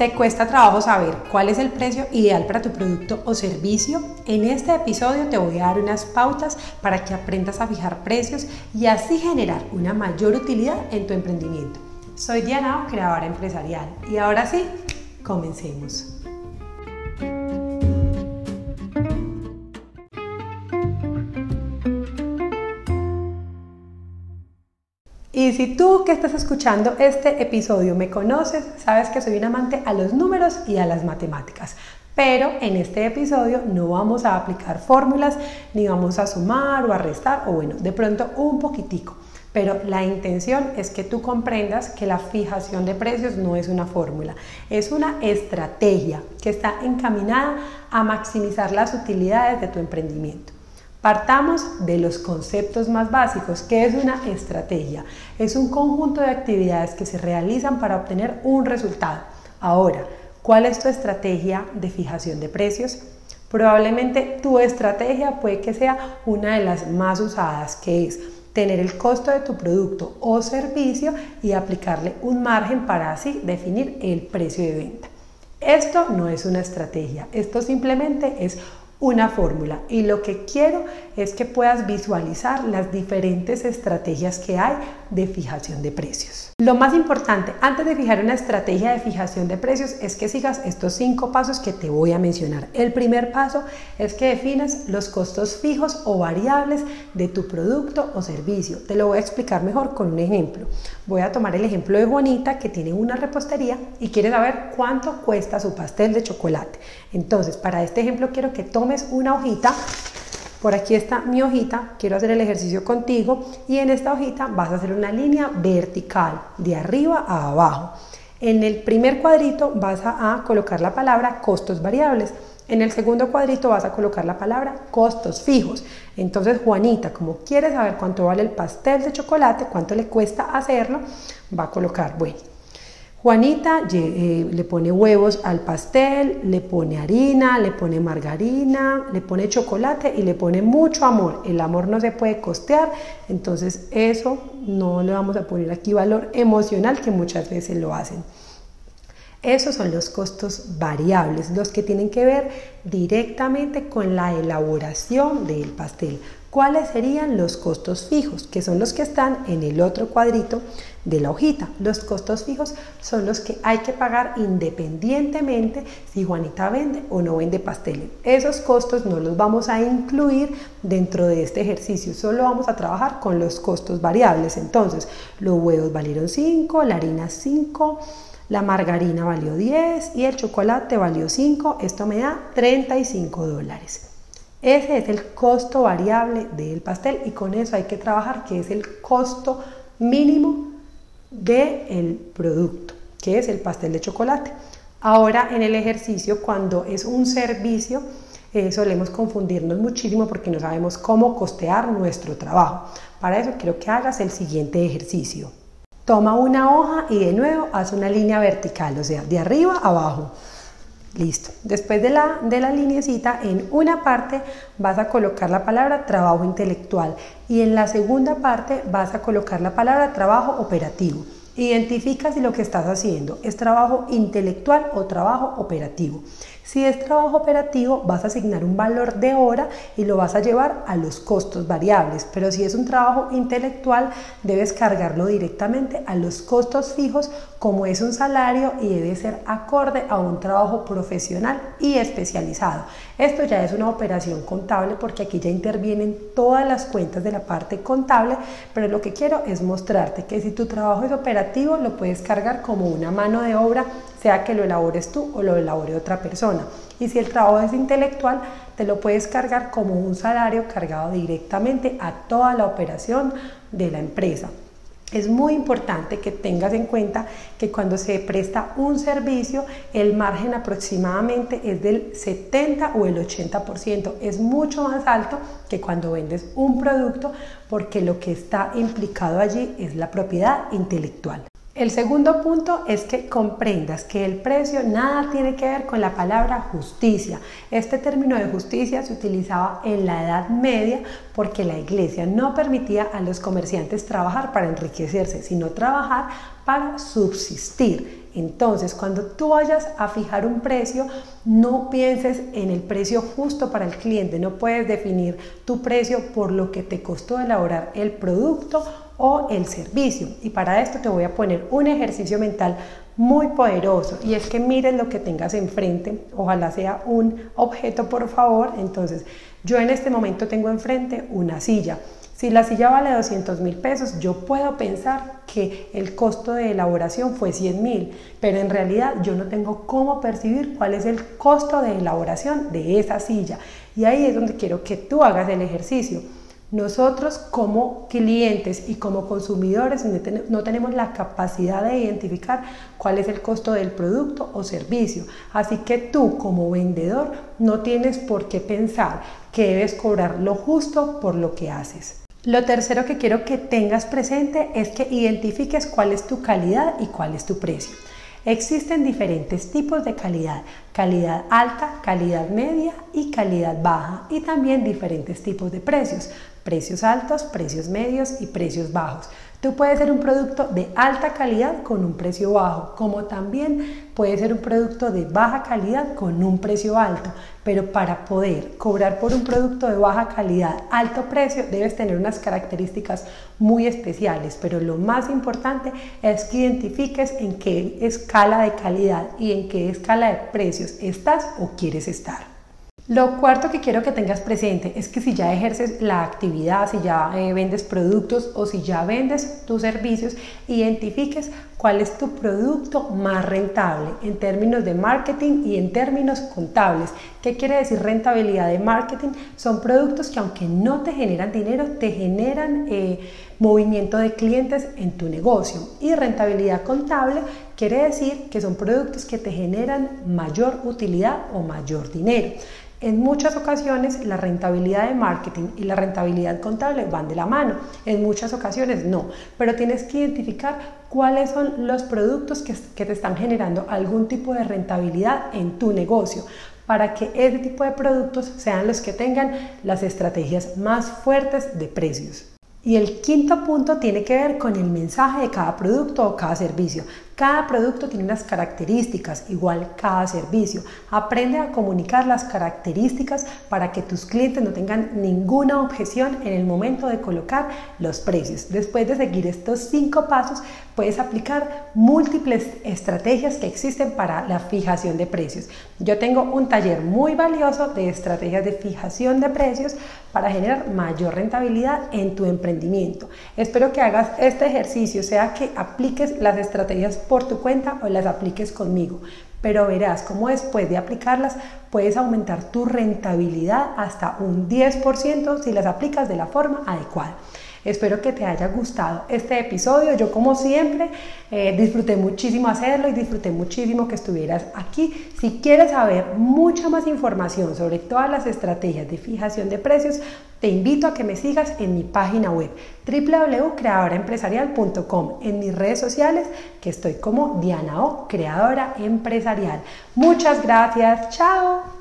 ¿Te cuesta trabajo saber cuál es el precio ideal para tu producto o servicio? En este episodio te voy a dar unas pautas para que aprendas a fijar precios y así generar una mayor utilidad en tu emprendimiento. Soy Diana, creadora empresarial, y ahora sí, comencemos. Y si tú que estás escuchando este episodio me conoces, sabes que soy un amante a los números y a las matemáticas. Pero en este episodio no vamos a aplicar fórmulas, ni vamos a sumar o a restar, o bueno, de pronto un poquitico. Pero la intención es que tú comprendas que la fijación de precios no es una fórmula, es una estrategia que está encaminada a maximizar las utilidades de tu emprendimiento. Partamos de los conceptos más básicos. ¿Qué es una estrategia? Es un conjunto de actividades que se realizan para obtener un resultado. Ahora, ¿cuál es tu estrategia de fijación de precios? Probablemente tu estrategia puede que sea una de las más usadas, que es tener el costo de tu producto o servicio y aplicarle un margen para así definir el precio de venta. Esto no es una estrategia, esto simplemente es una fórmula y lo que quiero es que puedas visualizar las diferentes estrategias que hay de fijación de precios. Lo más importante antes de fijar una estrategia de fijación de precios es que sigas estos cinco pasos que te voy a mencionar. El primer paso es que defines los costos fijos o variables de tu producto o servicio. Te lo voy a explicar mejor con un ejemplo. Voy a tomar el ejemplo de Juanita que tiene una repostería y quiere saber cuánto cuesta su pastel de chocolate. Entonces, para este ejemplo quiero que tomes una hojita por aquí está mi hojita, quiero hacer el ejercicio contigo y en esta hojita vas a hacer una línea vertical de arriba a abajo. En el primer cuadrito vas a, colocar la palabra costos variables. En el segundo cuadrito vas a colocar la palabra costos fijos. Entonces Juanita, como quiere saber cuánto vale el pastel de chocolate, cuánto le cuesta hacerlo, va a colocar, bueno, Juanita eh, le pone huevos al pastel, le pone harina, le pone margarina, le pone chocolate y le pone mucho amor. El amor no se puede costear, entonces eso no le vamos a poner aquí valor emocional que muchas veces lo hacen. Esos son los costos variables, los que tienen que ver directamente con la elaboración del pastel. ¿Cuáles serían los costos fijos? Que son los que están en el otro cuadrito de la hojita. Los costos fijos son los que hay que pagar independientemente si Juanita vende o no vende pasteles. Esos costos no los vamos a incluir dentro de este ejercicio, solo vamos a trabajar con los costos variables. Entonces, los huevos valieron 5, la harina 5, la margarina valió 10 y el chocolate valió 5. Esto me da 35 dólares. Ese es el costo variable del pastel y con eso hay que trabajar, que es el costo mínimo del producto, que es el pastel de chocolate. Ahora en el ejercicio, cuando es un servicio, eh, solemos confundirnos muchísimo porque no sabemos cómo costear nuestro trabajo. Para eso quiero que hagas el siguiente ejercicio. Toma una hoja y de nuevo haz una línea vertical, o sea, de arriba a abajo. Listo. Después de la, de la linecita, en una parte vas a colocar la palabra trabajo intelectual y en la segunda parte vas a colocar la palabra trabajo operativo. Identifica si lo que estás haciendo es trabajo intelectual o trabajo operativo. Si es trabajo operativo, vas a asignar un valor de hora y lo vas a llevar a los costos variables, pero si es un trabajo intelectual, debes cargarlo directamente a los costos fijos como es un salario y debe ser acorde a un trabajo profesional y especializado. Esto ya es una operación contable porque aquí ya intervienen todas las cuentas de la parte contable, pero lo que quiero es mostrarte que si tu trabajo es operativo, lo puedes cargar como una mano de obra, sea que lo elabores tú o lo elabore otra persona. Y si el trabajo es intelectual, te lo puedes cargar como un salario cargado directamente a toda la operación de la empresa. Es muy importante que tengas en cuenta que cuando se presta un servicio, el margen aproximadamente es del 70 o el 80%. Es mucho más alto que cuando vendes un producto porque lo que está implicado allí es la propiedad intelectual. El segundo punto es que comprendas que el precio nada tiene que ver con la palabra justicia. Este término de justicia se utilizaba en la Edad Media porque la iglesia no permitía a los comerciantes trabajar para enriquecerse, sino trabajar para subsistir. Entonces, cuando tú vayas a fijar un precio, no pienses en el precio justo para el cliente. No puedes definir tu precio por lo que te costó elaborar el producto o el servicio. Y para esto te voy a poner un ejercicio mental muy poderoso y es que mires lo que tengas enfrente, ojalá sea un objeto por favor, entonces yo en este momento tengo enfrente una silla. Si la silla vale 200 mil pesos, yo puedo pensar que el costo de elaboración fue 100 mil, pero en realidad yo no tengo cómo percibir cuál es el costo de elaboración de esa silla. Y ahí es donde quiero que tú hagas el ejercicio nosotros como clientes y como consumidores no tenemos la capacidad de identificar cuál es el costo del producto o servicio. Así que tú como vendedor no tienes por qué pensar que debes cobrar lo justo por lo que haces. Lo tercero que quiero que tengas presente es que identifiques cuál es tu calidad y cuál es tu precio. Existen diferentes tipos de calidad, calidad alta, calidad media y calidad baja y también diferentes tipos de precios precios altos, precios medios y precios bajos. Tú puedes ser un producto de alta calidad con un precio bajo, como también puede ser un producto de baja calidad con un precio alto, pero para poder cobrar por un producto de baja calidad, alto precio, debes tener unas características muy especiales, pero lo más importante es que identifiques en qué escala de calidad y en qué escala de precios estás o quieres estar. Lo cuarto que quiero que tengas presente es que si ya ejerces la actividad, si ya eh, vendes productos o si ya vendes tus servicios, identifiques cuál es tu producto más rentable en términos de marketing y en términos contables. ¿Qué quiere decir rentabilidad de marketing? Son productos que aunque no te generan dinero, te generan eh, movimiento de clientes en tu negocio. Y rentabilidad contable quiere decir que son productos que te generan mayor utilidad o mayor dinero. En muchas ocasiones la rentabilidad de marketing y la rentabilidad contable van de la mano, en muchas ocasiones no, pero tienes que identificar cuáles son los productos que, te están generando algún tipo de rentabilidad en tu negocio para que ese tipo de productos sean los que tengan las estrategias más fuertes de precios. Y el quinto punto tiene que ver con el mensaje de cada producto o cada servicio. Cada producto tiene unas características, igual cada servicio. Aprende a comunicar las características para que tus clientes no tengan ninguna objeción en el momento de colocar los precios. Después de seguir estos cinco pasos, puedes aplicar múltiples estrategias que existen para la fijación de precios. Yo tengo un taller muy valioso de estrategias de fijación de precios para generar mayor rentabilidad en tu emprendimiento. Espero que hagas este ejercicio, sea que apliques las estrategias por tu cuenta o las apliques conmigo, pero verás cómo después de aplicarlas puedes aumentar tu rentabilidad hasta un 10% si las aplicas de la forma adecuada. Espero que te haya gustado este episodio. Yo como siempre eh, disfruté muchísimo hacerlo y disfruté muchísimo que estuvieras aquí. Si quieres saber mucha más información sobre todas las estrategias de fijación de precios, te invito a que me sigas en mi página web www.creadoraempresarial.com, en mis redes sociales que estoy como Diana O, creadora empresarial. Muchas gracias. Chao.